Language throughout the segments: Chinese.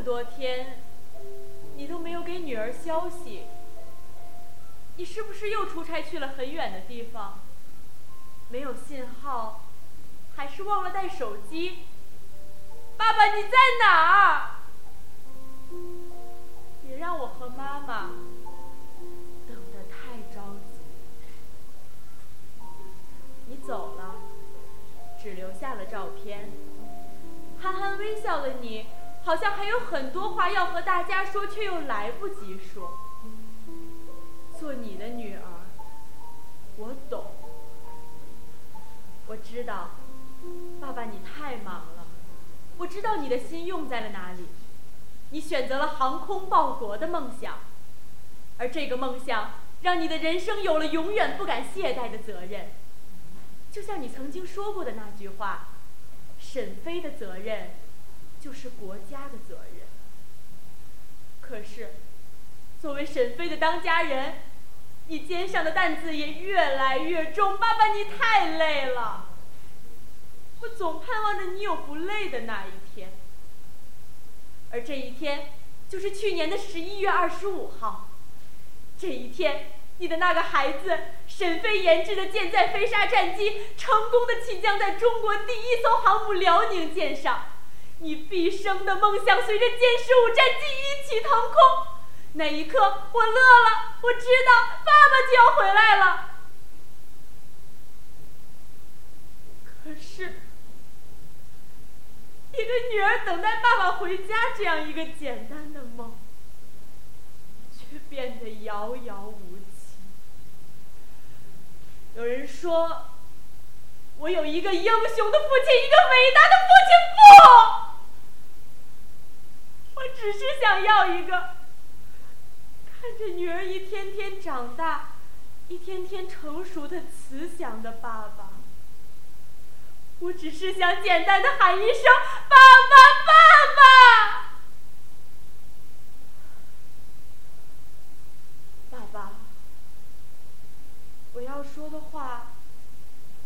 么多天，你都没有给女儿消息，你是不是又出差去了很远的地方？没有信号，还是忘了带手机？爸爸，你在哪儿？别让我和妈妈等得太着急。你走了，只留下了照片，憨憨微笑的你。好像还有很多话要和大家说，却又来不及说。做你的女儿，我懂。我知道，爸爸你太忙了。我知道你的心用在了哪里。你选择了航空报国的梦想，而这个梦想让你的人生有了永远不敢懈怠的责任。就像你曾经说过的那句话：“沈飞的责任，就是国家的责任。”可是，作为沈飞的当家人，你肩上的担子也越来越重。爸爸，你太累了。我总盼望着你有不累的那一天。而这一天，就是去年的十一月二十五号。这一天，你的那个孩子沈飞研制的舰载飞鲨战机成功的起降在中国第一艘航母辽宁舰上。你毕生的梦想随着歼十五战机一起腾空。那一刻，我乐了，我知道爸爸就要回来了。可是。一个女儿等待爸爸回家这样一个简单的梦，却变得遥遥无期。有人说，我有一个英雄的父亲，一个伟大的父亲。不，只是想要一个看着女儿一天天长大、一天天成熟的慈祥的爸爸。我只是想简单的喊一声“爸爸，爸爸”。爸爸，我要说的话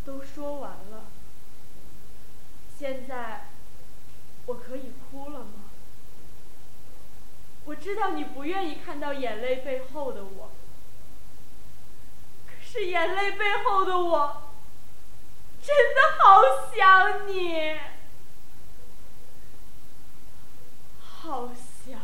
都说完了，现在我可以哭了吗？我知道你不愿意看到眼泪背后的我，可是眼泪背后的我。真的好想你，好想。